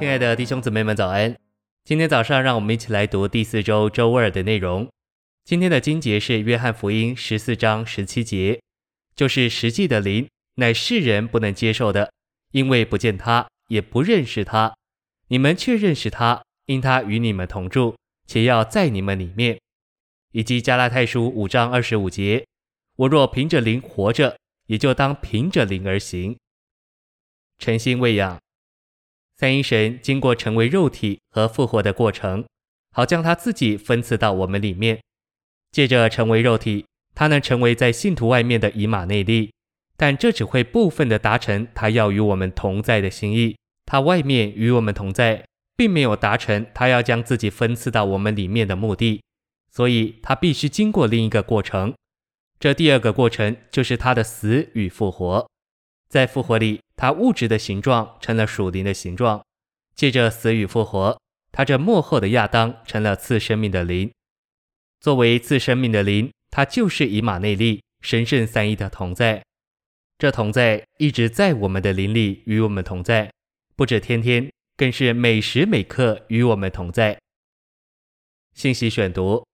亲爱的弟兄姊妹们，早安！今天早上，让我们一起来读第四周周二的内容。今天的经节是约翰福音十四章十七节，就是实际的灵，乃世人不能接受的，因为不见他，也不认识他。你们却认识他，因他与你们同住，且要在你们里面。以及加拉太书五章二十五节，我若凭着灵活着，也就当凭着灵而行。诚心喂养。三一神经过成为肉体和复活的过程，好将他自己分赐到我们里面。借着成为肉体，他能成为在信徒外面的以马内利，但这只会部分的达成他要与我们同在的心意。他外面与我们同在，并没有达成他要将自己分赐到我们里面的目的，所以他必须经过另一个过程。这第二个过程就是他的死与复活。在复活里，他物质的形状成了属灵的形状；借着死与复活，他这末后的亚当成了次生命的灵。作为次生命的灵，他就是以马内利，神圣三一的同在。这同在一直在我们的灵里与我们同在，不止天天，更是每时每刻与我们同在。信息选读：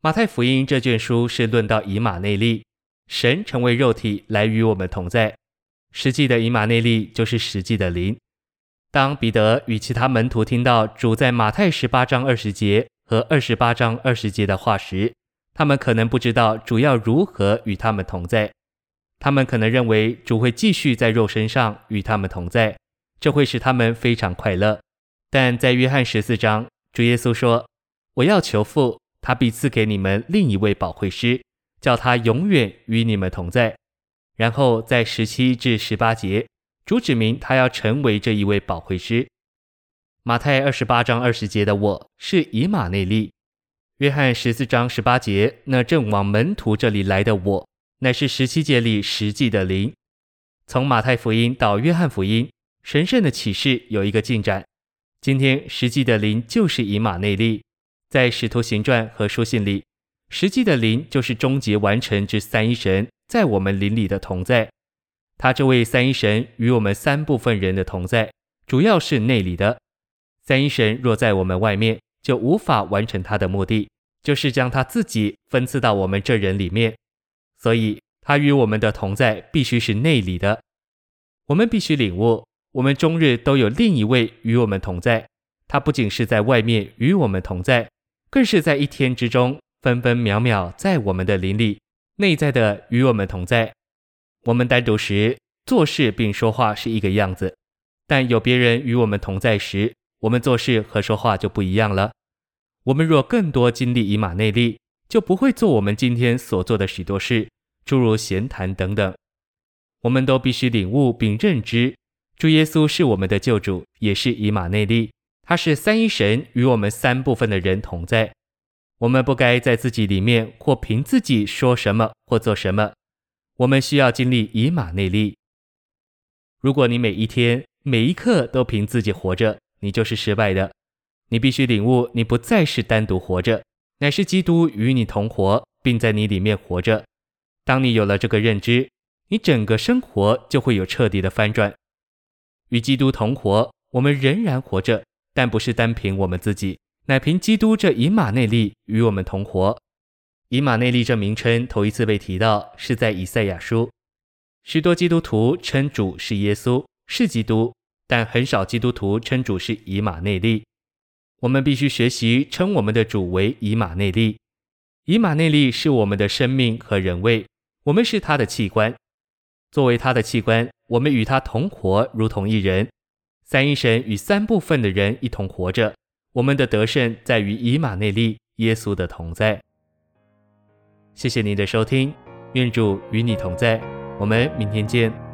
马太福音这卷书是论到以马内利，神成为肉体来与我们同在。实际的以马内利就是实际的灵。当彼得与其他门徒听到主在马太十八章二十节和二十八章二十节的话时，他们可能不知道主要如何与他们同在。他们可能认为主会继续在肉身上与他们同在，这会使他们非常快乐。但在约翰十四章，主耶稣说：“我要求父，他必赐给你们另一位保惠师，叫他永远与你们同在。”然后在十七至十八节，主指明他要成为这一位保惠师。马太二十八章二十节的我是以马内利，约翰十四章十八节那正往门徒这里来的我，乃是十七节里实际的灵。从马太福音到约翰福音，神圣的启示有一个进展。今天实际的灵就是以马内利，在使徒行传和书信里，实际的灵就是终结完成之三一神。在我们灵里的同在，他这位三一神与我们三部分人的同在，主要是内里的。三一神若在我们外面，就无法完成他的目的，就是将他自己分赐到我们这人里面。所以，他与我们的同在必须是内里的。我们必须领悟，我们终日都有另一位与我们同在。他不仅是在外面与我们同在，更是在一天之中分分秒秒在我们的灵里。内在的与我们同在，我们单独时做事并说话是一个样子，但有别人与我们同在时，我们做事和说话就不一样了。我们若更多经历以马内利，就不会做我们今天所做的许多事，诸如闲谈等等。我们都必须领悟并认知，主耶稣是我们的救主，也是以马内利，他是三一神与我们三部分的人同在。我们不该在自己里面或凭自己说什么或做什么，我们需要经历以马内利。如果你每一天每一刻都凭自己活着，你就是失败的。你必须领悟，你不再是单独活着，乃是基督与你同活，并在你里面活着。当你有了这个认知，你整个生活就会有彻底的翻转。与基督同活，我们仍然活着，但不是单凭我们自己。乃凭基督这以马内利与我们同活。以马内利这名称头一次被提到是在以赛亚书。许多基督徒称主是耶稣，是基督，但很少基督徒称主是以马内利。我们必须学习称我们的主为以马内利。以马内利是我们的生命和人位，我们是他的器官。作为他的器官，我们与他同活，如同一人。三一神与三部分的人一同活着。我们的得胜在于以马内利，耶稣的同在。谢谢您的收听，愿主与你同在，我们明天见。